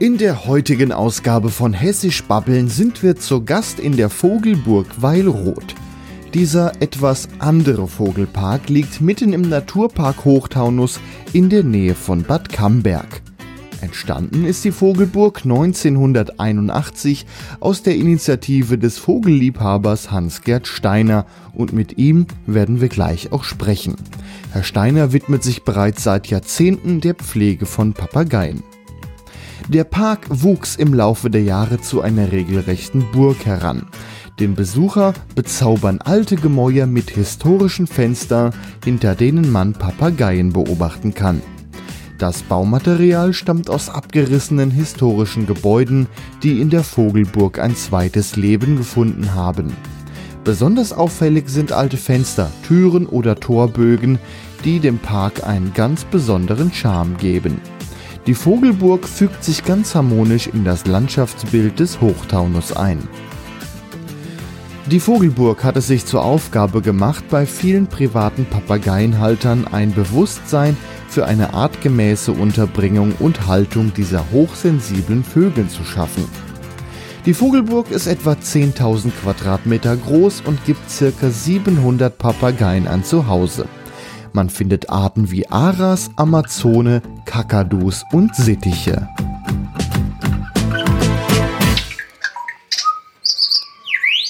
In der heutigen Ausgabe von Hessisch Babbeln sind wir zu Gast in der Vogelburg Weilroth. Dieser etwas andere Vogelpark liegt mitten im Naturpark Hochtaunus in der Nähe von Bad Camberg. Entstanden ist die Vogelburg 1981 aus der Initiative des Vogelliebhabers Hans-Gerd Steiner und mit ihm werden wir gleich auch sprechen. Herr Steiner widmet sich bereits seit Jahrzehnten der Pflege von Papageien. Der Park wuchs im Laufe der Jahre zu einer regelrechten Burg heran. Den Besucher bezaubern alte Gemäuer mit historischen Fenstern, hinter denen man Papageien beobachten kann. Das Baumaterial stammt aus abgerissenen historischen Gebäuden, die in der Vogelburg ein zweites Leben gefunden haben. Besonders auffällig sind alte Fenster, Türen oder Torbögen, die dem Park einen ganz besonderen Charme geben. Die Vogelburg fügt sich ganz harmonisch in das Landschaftsbild des Hochtaunus ein. Die Vogelburg hat es sich zur Aufgabe gemacht, bei vielen privaten Papageienhaltern ein Bewusstsein für eine artgemäße Unterbringung und Haltung dieser hochsensiblen Vögel zu schaffen. Die Vogelburg ist etwa 10.000 Quadratmeter groß und gibt ca. 700 Papageien an Zuhause. Man findet Arten wie Aras, Amazone, Kakadus und Sittiche.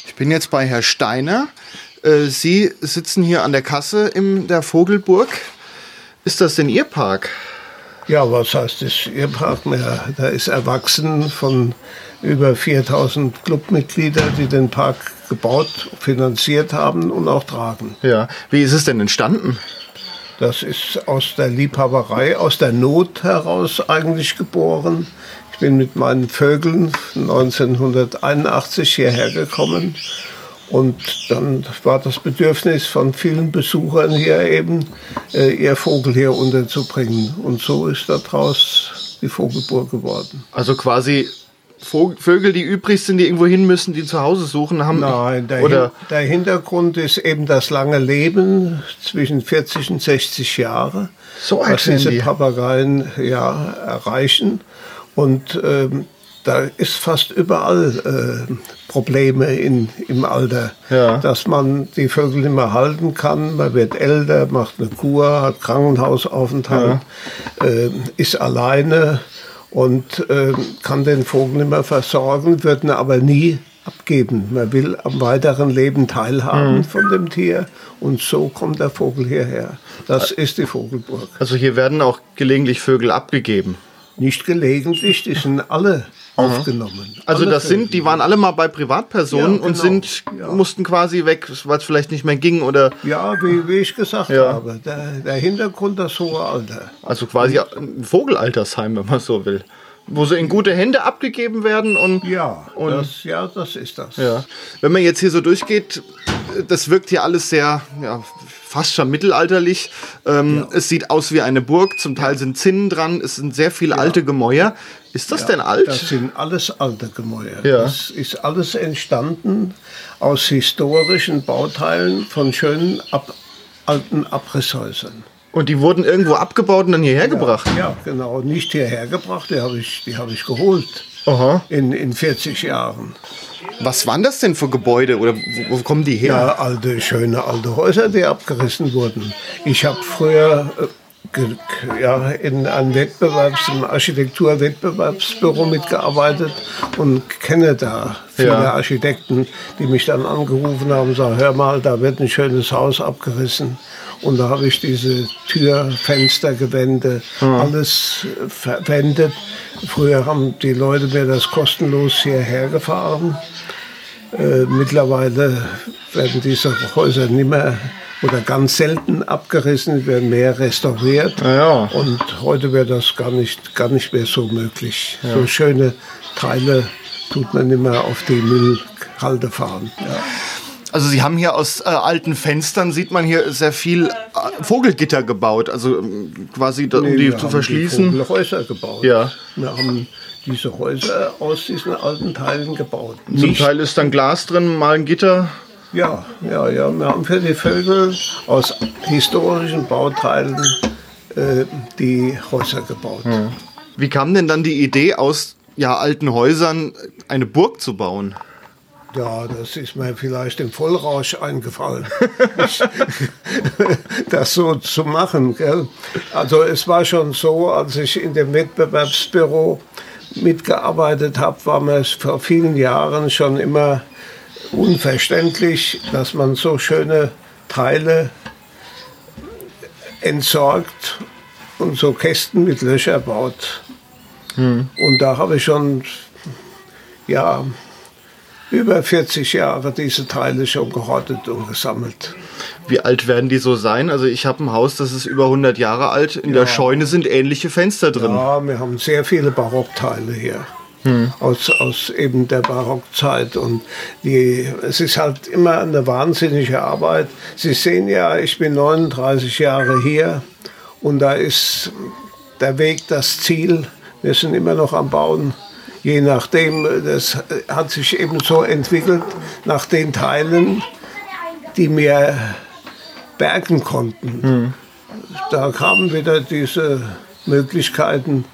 Ich bin jetzt bei Herr Steiner. Äh, Sie sitzen hier an der Kasse in der Vogelburg. Ist das denn Ihr Park? Ja, was heißt das? Ihr Park? Ja, da ist erwachsen von über 4000 Clubmitgliedern, die den Park gebaut, finanziert haben und auch tragen. Ja, wie ist es denn entstanden? Das ist aus der Liebhaberei, aus der Not heraus eigentlich geboren. Ich bin mit meinen Vögeln 1981 hierher gekommen und dann war das Bedürfnis von vielen Besuchern hier eben, äh, ihr Vogel hier unterzubringen. Und so ist daraus die Vogelburg geworden. Also quasi Vögel, die übrig sind, die irgendwo hin müssen, die zu Hause suchen, haben. Nein, der, oder der Hintergrund ist eben das lange Leben zwischen 40 und 60 Jahre, so was diese Papageien ja erreichen. Und ähm, da ist fast überall äh, Probleme in, im Alter, ja. dass man die Vögel nicht mehr halten kann. Man wird älter, macht eine Kur, hat Krankenhausaufenthalt, ja. äh, ist alleine und äh, kann den Vogel mehr versorgen, wird ihn aber nie abgeben. Man will am weiteren Leben teilhaben mhm. von dem Tier und so kommt der Vogel hierher. Das ist die Vogelburg. Also hier werden auch gelegentlich Vögel abgegeben. Nicht gelegentlich, die sind alle aufgenommen. Also das sind, die waren alle mal bei Privatpersonen ja, genau. und sind, ja. mussten quasi weg, weil es vielleicht nicht mehr ging oder. Ja, wie, wie ich gesagt ja. habe, der, der, Hintergrund das hohe Alter. Also quasi ein Vogelaltersheim, wenn man so will. Wo sie in gute Hände abgegeben werden und. Ja, und, das, ja das ist das. Ja. Wenn man jetzt hier so durchgeht, das wirkt hier alles sehr, ja, fast schon mittelalterlich. Ähm, ja. Es sieht aus wie eine Burg, zum Teil sind Zinnen dran, es sind sehr viele ja. alte Gemäuer. Ist das ja, denn alt? Das sind alles alte Gemäuer. Das ist alles entstanden aus historischen Bauteilen von schönen ab, alten Abrisshäusern. Und die wurden irgendwo abgebaut und dann hierher gebracht? Ja, genau. Nicht hierher gebracht, die habe ich, hab ich geholt. Aha. In, in 40 Jahren. Was waren das denn für Gebäude oder wo, wo kommen die her? Ja, alte, schöne alte Häuser, die abgerissen wurden. Ich habe früher ja, in einem Wettbewerbs-, im Architekturwettbewerbsbüro mitgearbeitet und kenne da viele ja. Architekten, die mich dann angerufen haben und sagen, hör mal, da wird ein schönes Haus abgerissen. Und da habe ich diese Tür, Fenster, Gewände, mhm. alles verwendet. Früher haben die Leute mir das kostenlos hierher gefahren. Äh, mittlerweile werden diese Häuser nicht mehr oder ganz selten abgerissen, werden mehr restauriert. Ja. Und heute wäre das gar nicht, gar nicht mehr so möglich. Ja. So schöne Teile tut man nicht mehr auf die Müllhalde fahren. Ja. Also Sie haben hier aus äh, alten Fenstern, sieht man hier sehr viel äh, Vogelgitter gebaut, also ähm, quasi da, nee, um die zu verschließen. Wir haben Häuser gebaut. Ja. Wir haben diese Häuser aus diesen alten Teilen gebaut. Zum Teil ist dann Glas drin, mal ein Gitter. Ja, ja, ja. Wir haben für die Vögel aus historischen Bauteilen äh, die Häuser gebaut. Hm. Wie kam denn dann die Idee aus ja, alten Häusern eine Burg zu bauen? Ja, das ist mir vielleicht im Vollrausch eingefallen, das so zu machen. Gell? Also es war schon so, als ich in dem Wettbewerbsbüro mitgearbeitet habe, war mir vor vielen Jahren schon immer unverständlich, dass man so schöne Teile entsorgt und so Kästen mit Löcher baut. Hm. Und da habe ich schon ja, über 40 Jahre diese Teile schon gehortet und gesammelt. Wie alt werden die so sein? Also ich habe ein Haus, das ist über 100 Jahre alt. In ja. der Scheune sind ähnliche Fenster drin. Ja, wir haben sehr viele Barockteile hier hm. aus, aus eben der Barockzeit. Und die, es ist halt immer eine wahnsinnige Arbeit. Sie sehen ja, ich bin 39 Jahre hier und da ist der Weg das Ziel. Wir sind immer noch am Bauen. Je nachdem, das hat sich eben so entwickelt, nach den Teilen, die wir bergen konnten. Hm. Da kamen wieder diese Möglichkeiten,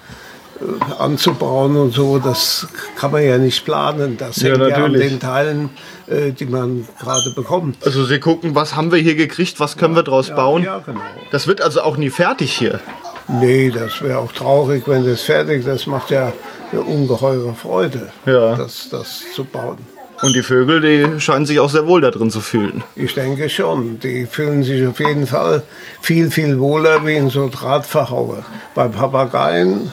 anzubauen und so, das kann man ja nicht planen. Das hängt ja, ja an den Teilen, äh, die man gerade bekommt. Also Sie gucken, was haben wir hier gekriegt, was können ja, wir daraus ja, bauen? Ja, genau. Das wird also auch nie fertig hier. Nee, das wäre auch traurig, wenn das fertig ist. Das macht ja eine ungeheure Freude, ja. das, das zu bauen. Und die Vögel, die scheinen sich auch sehr wohl da drin zu fühlen. Ich denke schon. Die fühlen sich auf jeden Fall viel, viel wohler wie in so Drahtverhaue. Bei Papageien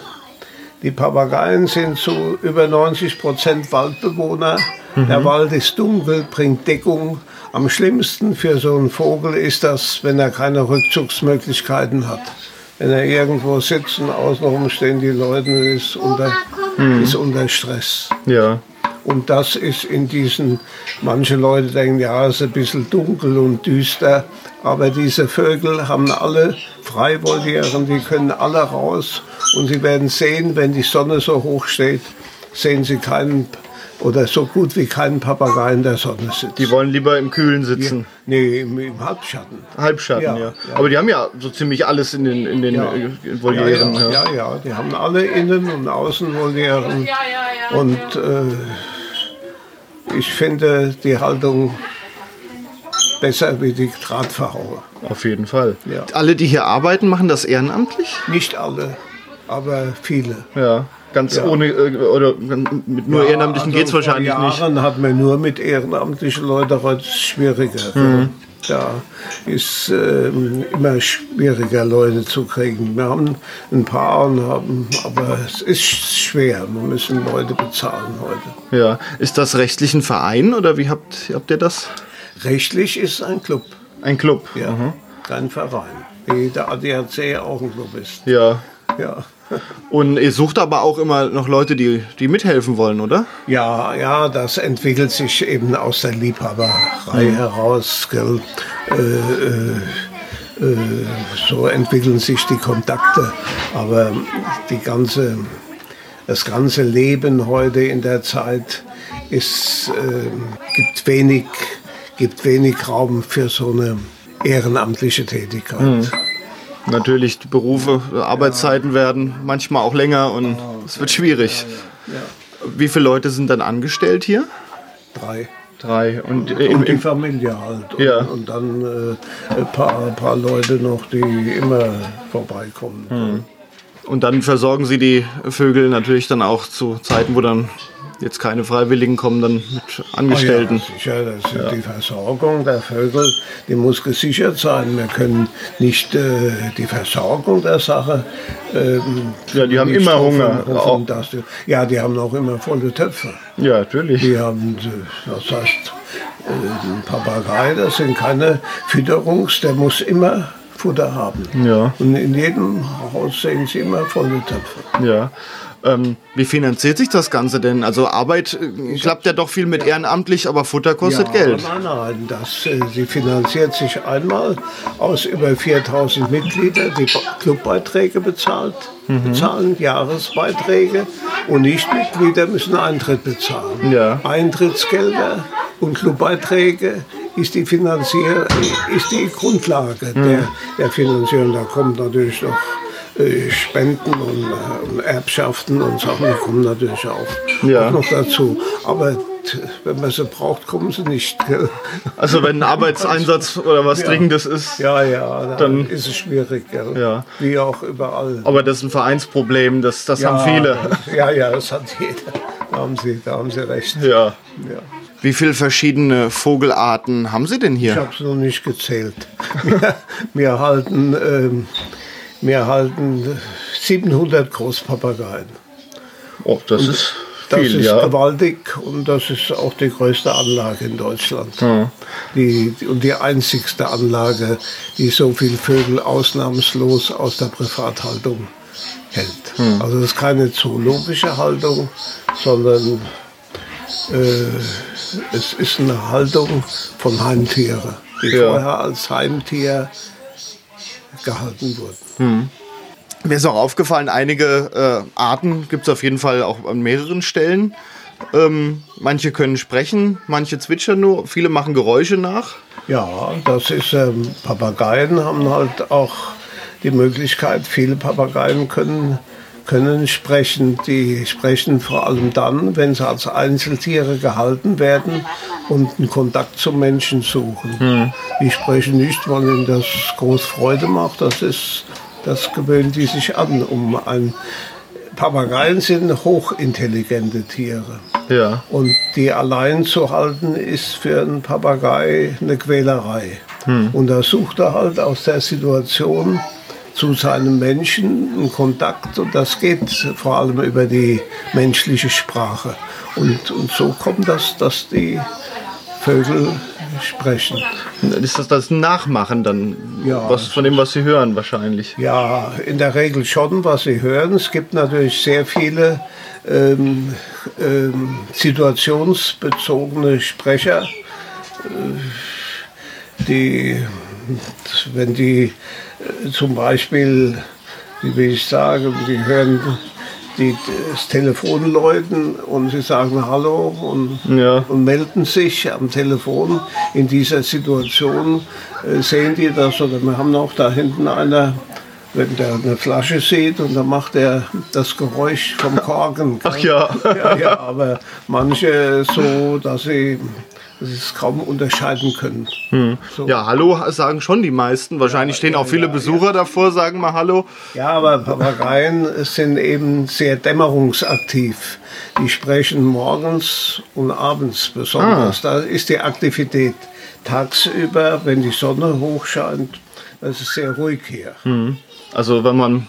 die Papageien sind zu über 90 Prozent Waldbewohner. Mhm. Der Wald ist dunkel, bringt Deckung. Am schlimmsten für so einen Vogel ist das, wenn er keine Rückzugsmöglichkeiten hat. Wenn er irgendwo sitzt und außenrum stehen die Leute, ist unter, mhm. ist unter Stress. Ja. Und das ist in diesen, manche Leute denken, ja, es ist ein bisschen dunkel und düster, aber diese Vögel haben alle Freivolieren, die können alle raus und Sie werden sehen, wenn die Sonne so hoch steht, sehen Sie keinen oder so gut wie keinen Papagei in der Sonne sitzen. Die wollen lieber im Kühlen sitzen. Ja, nee, im, im, Halbschatten. Halbschatten, ja, ja. ja, Aber die haben ja so ziemlich alles in den, in den ja. Volieren. Ja ja. ja, die haben alle Innen- und Außenvolieren. Und äh, ich finde die Haltung besser wie die Drahtverhaue. Auf jeden Fall. Alle, die hier arbeiten, machen das ehrenamtlich? Nicht alle aber viele. Ja, ganz ja. ohne äh, oder mit nur ja, Ehrenamtlichen also geht es wahrscheinlich Jahren nicht. Jahren hat man nur mit ehrenamtlichen Leuten heute schwieriger. Mhm. Da ist äh, immer schwieriger, Leute zu kriegen. Wir haben ein paar, und haben, aber es ist schwer. Wir müssen Leute bezahlen heute. Ja, ist das rechtlich ein Verein oder wie habt, habt ihr das? Rechtlich ist es ein Club. Ein Club? Ja, mhm. kein Verein. Wie der ADAC auch ein Club ist. Ja. Ja. Und ihr sucht aber auch immer noch Leute, die, die mithelfen wollen, oder? Ja, ja, das entwickelt sich eben aus der Liebhaberei mhm. heraus. Gell? Äh, äh, äh, so entwickeln sich die Kontakte. Aber die ganze, das ganze Leben heute in der Zeit ist, äh, gibt, wenig, gibt wenig Raum für so eine ehrenamtliche Tätigkeit. Mhm natürlich die Berufe, Arbeitszeiten werden manchmal auch länger und es wird schwierig. Wie viele Leute sind dann angestellt hier? Drei. Drei. Und, äh, und die Familie halt. Und, ja. und dann äh, ein, paar, ein paar Leute noch, die immer vorbeikommen. Hm. Und dann versorgen sie die Vögel natürlich dann auch zu Zeiten, wo dann jetzt keine Freiwilligen kommen, dann mit Angestellten. Oh ja, sicher, ja. die Versorgung der Vögel, die muss gesichert sein. Wir können nicht äh, die Versorgung der Sache. Ähm, ja, die haben immer Hunger. Hoffen, die, ja, die haben auch immer volle Töpfe. Ja, natürlich. Die haben, äh, das heißt, äh, ein Papagei, das sind keine Fütterungs, der muss immer Futter haben. Ja. Und in jedem Haus sehen Sie immer volle Töpfe. Ja. Ähm, wie finanziert sich das Ganze denn? Also Arbeit äh, klappt ja doch viel mit ehrenamtlich, aber Futter kostet ja, Geld. Nein, nein, das, äh, sie finanziert sich einmal aus über 4000 Mitgliedern, die Clubbeiträge bezahlt, mhm. bezahlen, Jahresbeiträge und Nichtmitglieder müssen Eintritt bezahlen. Ja. Eintrittsgelder und Clubbeiträge ist die, Finanzier ist die Grundlage mhm. der, der Finanzierung. Da kommt natürlich noch äh, Spenden und, äh, Erbschaften und Sachen, kommen natürlich auch, ja. auch noch dazu. Aber wenn man sie braucht, kommen sie nicht. Gell? Also wenn ein Arbeitseinsatz oder was ja. Dringendes ist, ja, ja, dann, dann ist es schwierig. Gell? Ja. Wie auch überall. Aber das ist ein Vereinsproblem, das, das ja, haben viele. Ja, ja, das hat jeder. Da haben Sie, da haben Sie recht. Ja. ja. Wie viele verschiedene Vogelarten haben Sie denn hier? Ich habe es noch nicht gezählt. wir, wir halten ähm, wir halten 700 Großpapageien. Oh, das und ist das viel, ist ja. gewaltig und das ist auch die größte Anlage in Deutschland. Ja. Die, und die einzigste Anlage, die so viele Vögel ausnahmslos aus der Privathaltung hält. Hm. Also das ist keine zoologische Haltung, sondern äh, es ist eine Haltung von Heimtieren, die Ja. vorher als Heimtier gehalten wurden. Hm. Mir ist auch aufgefallen, einige äh, Arten gibt es auf jeden Fall auch an mehreren Stellen. Ähm, manche können sprechen, manche zwitschern nur, viele machen Geräusche nach. Ja, das ist, ähm, Papageien haben halt auch die Möglichkeit, viele Papageien können, können sprechen. Die sprechen vor allem dann, wenn sie als Einzeltiere gehalten werden und einen Kontakt zum Menschen suchen. Hm. Die sprechen nicht, weil ihnen das groß Freude macht. Das ist, das gewöhnen die sich an. Um ein Papageien sind hochintelligente Tiere. Ja. Und die allein zu halten, ist für einen Papagei eine Quälerei. Hm. Und da sucht er halt aus der Situation zu seinem Menschen einen Kontakt und das geht vor allem über die menschliche Sprache. Und, und so kommt das, dass die Vögel sprechen. Ist das das Nachmachen dann? Ja. Was von dem, was sie hören, wahrscheinlich? Ja, in der Regel schon, was sie hören. Es gibt natürlich sehr viele ähm, ähm, situationsbezogene Sprecher, äh, die, wenn die äh, zum Beispiel, wie will ich sagen, die hören die, das Telefon läuten und sie sagen Hallo und, Ja. und melden sich am Telefon. In dieser Situation äh, sehen die das oder wir haben auch da hinten einer, wenn der eine Flasche sieht und dann macht er das Geräusch vom Korken. Ach ja. ja, ja, aber manche so, dass sie dass sie es kaum unterscheiden können. So. Ja, Hallo sagen schon die meisten. Wahrscheinlich stehen auch viele Besucher davor, sagen mal Hallo. Ja, aber Papageien sind eben sehr dämmerungsaktiv. Die sprechen morgens und abends besonders. Da ist die Aktivität tagsüber, wenn die Sonne hochscheint. Das ist sehr ruhig hier. Also wenn man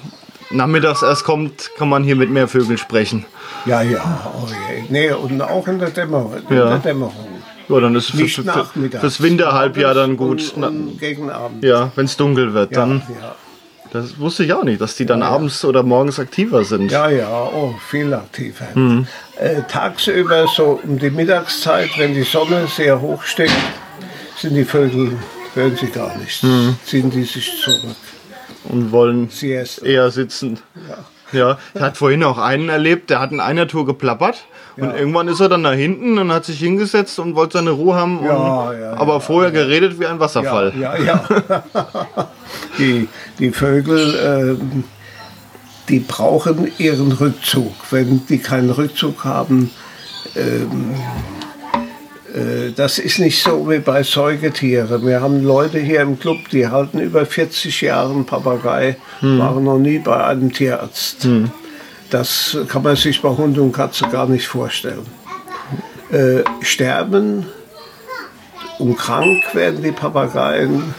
nachmittags erst kommt, kann man hier mit mehr Vögeln sprechen. Ja, ja, oh je. Nee, und auch in der Dämmerung. In Ja. der Dämmerung. Ja, dann ist es für, fürs Winterhalbjahr dann gut. Und, und gegen Abend. Ja, wenn es dunkel wird, ja, dann. ja. Das wusste ich auch nicht, dass die dann abends oder morgens aktiver sind. Ja, ja, oh, viel aktiver. Mhm. Äh, tagsüber, so um die Mittagszeit, wenn die Sonne sehr hoch steht, sind die Vögel, hören sie gar nichts, Mhm. ziehen die sich zurück. Und wollen Siesta. eher sitzen. Ja, ich hatte vorhin auch einen erlebt, der hat in einer Tour geplappert und Ja. irgendwann ist er dann da hinten und hat sich hingesetzt und wollte seine Ruhe haben. Und, Ja, ja, aber ja, vorher geredet wie ein Wasserfall. Ja, ja. ja. die, die Vögel, ähm, die brauchen ihren Rückzug. Wenn die keinen Rückzug haben, ähm, Äh, das ist nicht so wie bei Säugetieren. Wir haben Leute hier im Club, die halten über 40 Jahre einen Papagei, hm. waren noch nie bei einem Tierarzt. Hm. Das kann man sich bei Hund und Katze gar nicht vorstellen. Äh, sterben und krank werden die Papageien,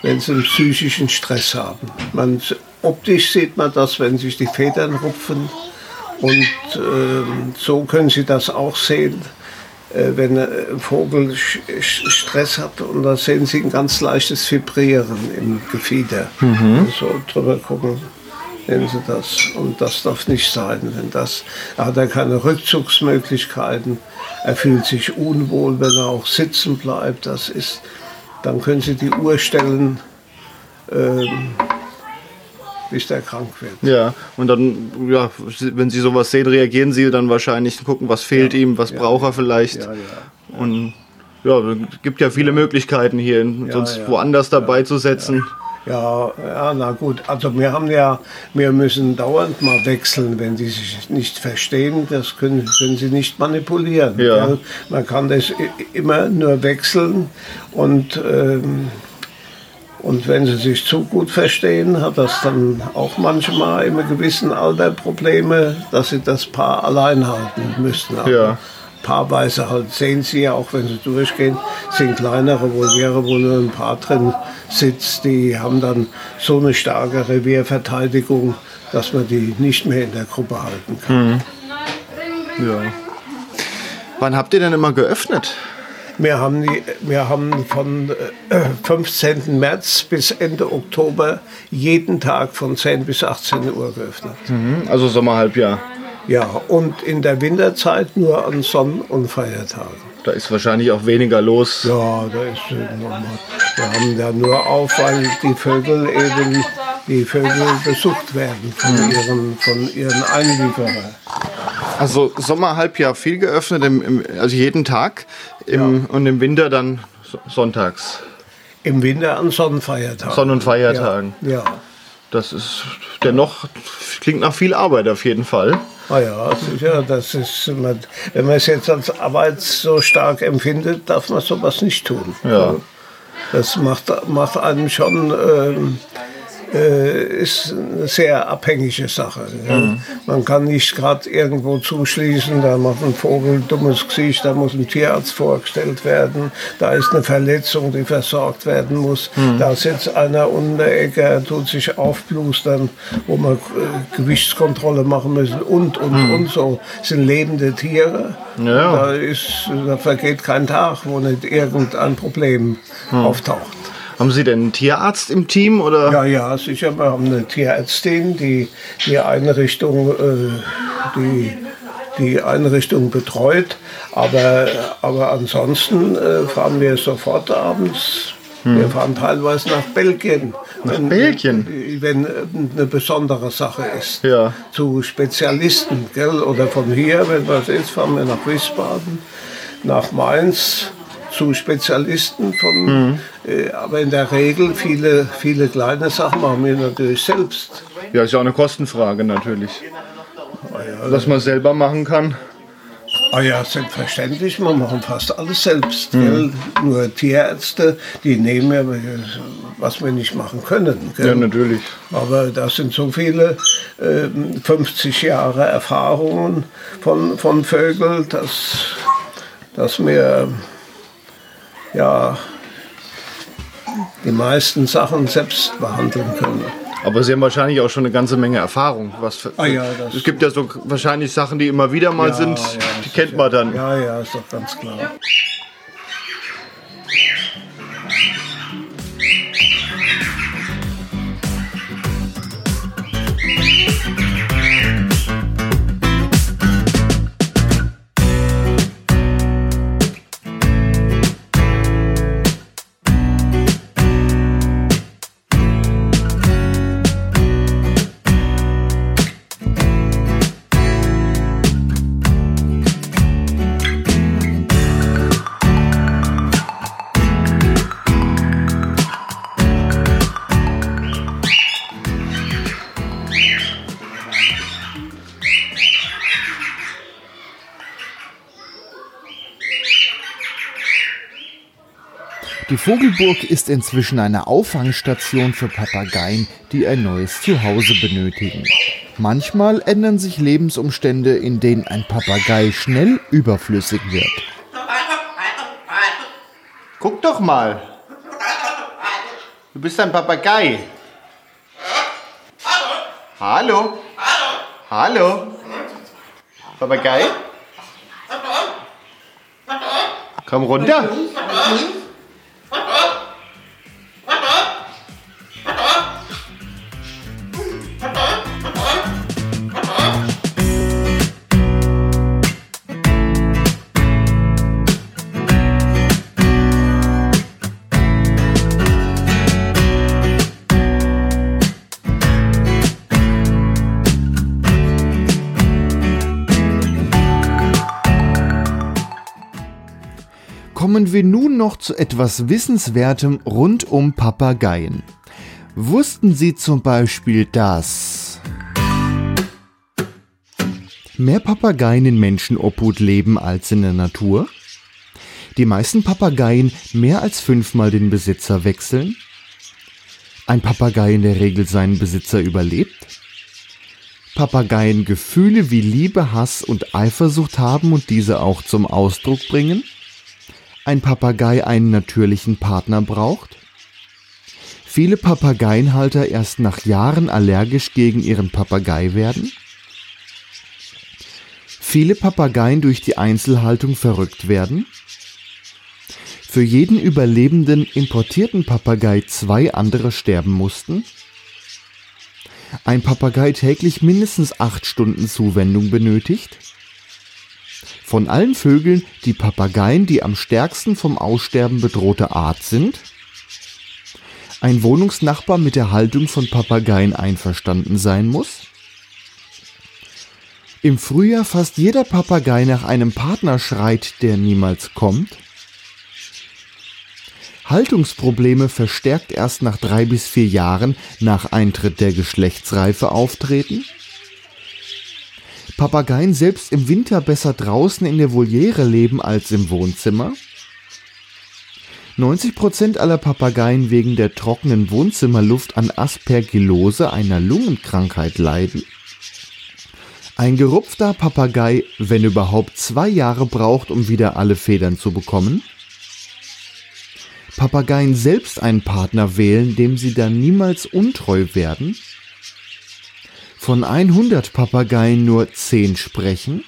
wenn sie einen psychischen Stress haben. Man, optisch sieht man das, wenn sich die Federn rupfen. Und äh, so können Sie das auch sehen äh, wenn ein Vogel Stress hat und da sehen Sie ein ganz leichtes Vibrieren im Gefieder. Mhm. So drüber gucken, sehen Sie das. Und das darf nicht sein. Denn das er hat er keine Rückzugsmöglichkeiten. Er fühlt sich unwohl, wenn er auch sitzen bleibt. Das ist, dann können Sie die Uhr stellen. Ähm, bis der krank wird. Ja, und dann, ja, wenn Sie sowas sehen, reagieren Sie dann wahrscheinlich, gucken, was fehlt ja. ihm, was ja, braucht er vielleicht. Ja, ja, Und ja, es gibt ja viele Möglichkeiten hier, sonst woanders dabei zu setzen. Ja, ja, na gut. Also wir haben ja, wir müssen dauernd mal wechseln, wenn die sich nicht verstehen. Das können, können sie nicht manipulieren. Ja. Man kann das immer nur wechseln und ähm, und wenn sie sich zu gut verstehen, hat das dann auch manchmal im gewissen Alter Probleme, dass sie das Paar allein halten müssten. ja. Paarweise halt sehen sie ja auch, wenn sie durchgehen, sind kleinere Voliere, wo nur ein Paar drin sitzt. Die haben dann so eine starke Revierverteidigung, dass man die nicht mehr in der Gruppe halten kann. Mhm. Ja. Wann habt ihr denn immer geöffnet? Wir haben, die, wir haben von 15. Äh, März bis Ende Oktober jeden Tag von 10 bis 18 Uhr geöffnet. Mhm, also Sommerhalbjahr. Ja, und in der Winterzeit nur an Sonn- und Feiertagen. Da ist wahrscheinlich auch weniger los. Ja, da ist normal. Wir haben da nur auf, weil die Vögel eben die Vögel besucht werden von mhm. ihren, von ihren Einlieferern. Also Sommerhalbjahr viel geöffnet, im, im, also jeden Tag im, ja. und im Winter dann sonntags. Im Winter an Sonnenfeiertagen. Sonn- und Feiertagen. Ja. ja. Das ist dennoch, klingt nach viel Arbeit auf jeden Fall. Ah ja, sicher, das ist, wenn man es jetzt als Arbeit so stark empfindet, darf man sowas nicht tun. Ja. Das macht, macht einem schon ähm, äh, ist eine sehr abhängige Sache. Mhm. Man kann nicht gerade irgendwo zuschließen, da macht ein Vogel ein dummes Gesicht, da muss ein Tierarzt vorgestellt werden, da ist eine Verletzung, die versorgt werden muss, mhm. da sitzt einer unten der Ecke, tut sich aufblustern, wo man äh, Gewichtskontrolle machen müssen und, und, mhm. und so. Das sind lebende Tiere. Ja. Da, ist, da vergeht kein Tag, wo nicht irgendein Problem mhm. auftaucht. Haben Sie denn einen Tierarzt im Team? Oder? Ja, ja, sicher. Wir haben eine Tierärztin, die die Einrichtung, äh, die, die Einrichtung betreut. Aber, aber ansonsten äh, fahren wir sofort abends. Hm. Wir fahren teilweise nach Belgien. Nach wenn, Belgien? Wenn eine besondere Sache ist. Ja. Zu Spezialisten. Gell? Oder von hier, wenn was ist, fahren wir nach Wiesbaden, nach Mainz zu Spezialisten von, mhm. äh, aber in der Regel viele, viele kleine Sachen machen wir natürlich selbst. Ja, ist ja auch eine Kostenfrage natürlich. Ah, ja, Was man selber machen kann. Ah ja, selbstverständlich, wir machen fast alles selbst. Mhm. Nur Tierärzte, die nehmen ja, was wir nicht machen können. Gell? Ja, natürlich. Aber das sind so viele äh, 50 Jahre Erfahrungen von, von Vögeln, dass, dass wir ja die meisten Sachen selbst behandeln können. Aber Sie haben wahrscheinlich auch schon eine ganze Menge Erfahrung. Was für, ah, ja, es gibt ja so wahrscheinlich Sachen, die immer wieder mal ja, sind, ja, die kennt man dann. Ja, ja, ist doch ganz klar. Vogelburg ist inzwischen eine Auffangstation für Papageien, die ein neues Zuhause benötigen. Manchmal ändern sich Lebensumstände, in denen ein Papagei schnell überflüssig wird. Guck doch mal. Du bist ein Papagei. Hallo. Hallo. Papagei? Komm runter. Kommen wir nun noch zu etwas Wissenswertem rund um Papageien. Wussten Sie zum Beispiel, dass mehr Papageien in Menschenobhut leben als in der Natur? Die meisten Papageien mehr als fünfmal den Besitzer wechseln? Ein Papagei in der Regel seinen Besitzer überlebt? Papageien Gefühle wie Liebe, Hass und Eifersucht haben und diese auch zum Ausdruck bringen? Ein Papagei einen natürlichen Partner braucht? Viele Papageienhalter erst nach Jahren allergisch gegen ihren Papagei werden? Viele Papageien durch die Einzelhaltung verrückt werden? Für jeden überlebenden importierten Papagei zwei andere sterben mussten? Ein Papagei täglich mindestens acht Stunden Zuwendung benötigt? Von allen Vögeln die Papageien die am stärksten vom Aussterben bedrohte Art sind? Ein Wohnungsnachbar mit der Haltung von Papageien einverstanden sein muss? Im Frühjahr fast jeder Papagei nach einem Partner schreit, der niemals kommt? Haltungsprobleme verstärkt erst nach drei bis vier Jahren nach Eintritt der Geschlechtsreife auftreten? Papageien selbst im Winter besser draußen in der Voliere leben als im Wohnzimmer? 90% aller Papageien wegen der trockenen Wohnzimmerluft an Aspergillose, einer Lungenkrankheit, leiden. Ein gerupfter Papagei, wenn überhaupt, zwei Jahre braucht, um wieder alle Federn zu bekommen. Papageien selbst einen Partner wählen, dem sie dann niemals untreu werden von 100 Papageien nur 10 sprechen?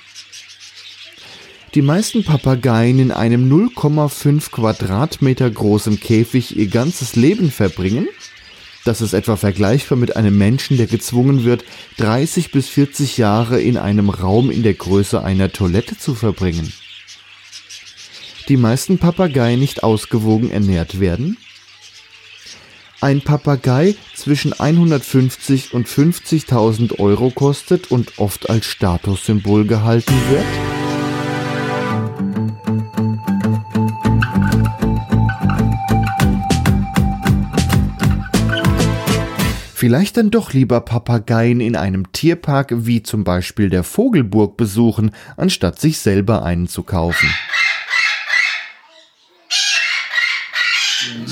Die meisten Papageien in einem 0,5 Quadratmeter großen Käfig ihr ganzes Leben verbringen? Das ist etwa vergleichbar mit einem Menschen, der gezwungen wird, 30 bis 40 Jahre in einem Raum in der Größe einer Toilette zu verbringen. Die meisten Papageien nicht ausgewogen ernährt werden? Ein Papagei zwischen 150 und 50.000 Euro kostet und oft als Statussymbol gehalten wird? Vielleicht dann doch lieber Papageien in einem Tierpark wie zum Beispiel der Vogelburg besuchen, anstatt sich selber einen zu kaufen.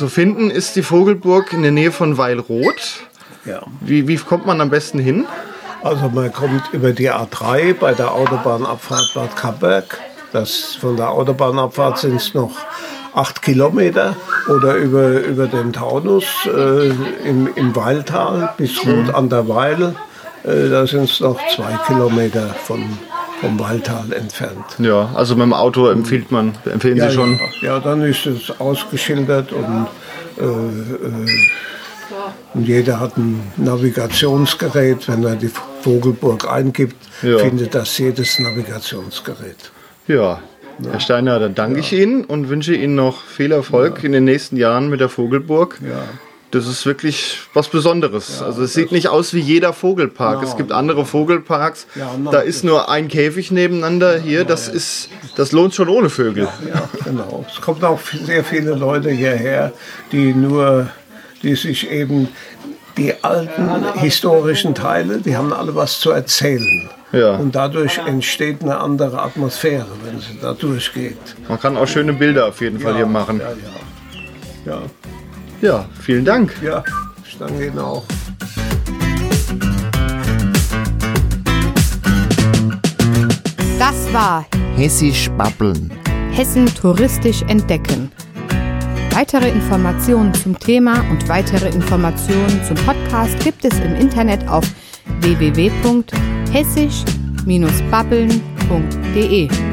Zu finden ist die Vogelburg in der Nähe von Weilroth. Ja. Wie, wie kommt man am besten hin? Also man kommt über die A3 bei der Autobahnabfahrt Bad Kappberg. Das, von der Autobahnabfahrt sind es noch acht Kilometer oder über, über den Taunus äh, im, im Weiltal bis mhm. an der Weil. Äh, da sind es noch zwei Kilometer von, vom Waldtal entfernt. Ja, also mit dem Auto empfiehlt man, empfehlen ja, Sie schon? Ja. ja, dann ist es ausgeschildert und, äh, äh, und jeder hat ein Navigationsgerät. Wenn er die Vogelburg eingibt, ja. findet das jedes Navigationsgerät. Ja, Herr Steiner, dann danke ich Ihnen und wünsche Ihnen noch viel Erfolg in den nächsten Jahren mit der Vogelburg. Ja. Das ist wirklich was Besonderes. Ja, also es sieht nicht aus wie jeder Vogelpark. Ja, es gibt andere Vogelparks, ja, da ist nur ein Käfig nebeneinander. Hier, das ist, das lohnt schon ohne Vögel. Ja, genau. Es kommen auch sehr viele Leute hierher, die nur, die sich eben die alten historischen Teile, die haben alle was zu erzählen. Ja. Und dadurch entsteht eine andere Atmosphäre, wenn sie da durchgeht. Man kann auch schöne Bilder auf jeden Fall hier machen. Ja, ja. Ja. Ja, vielen Dank. Ja, ich danke Ihnen auch. Das war Hessisch Babbeln. Hessen touristisch entdecken. Weitere Informationen zum Thema und weitere Informationen zum Podcast gibt es im Internet auf www.hessisch-babbeln.de.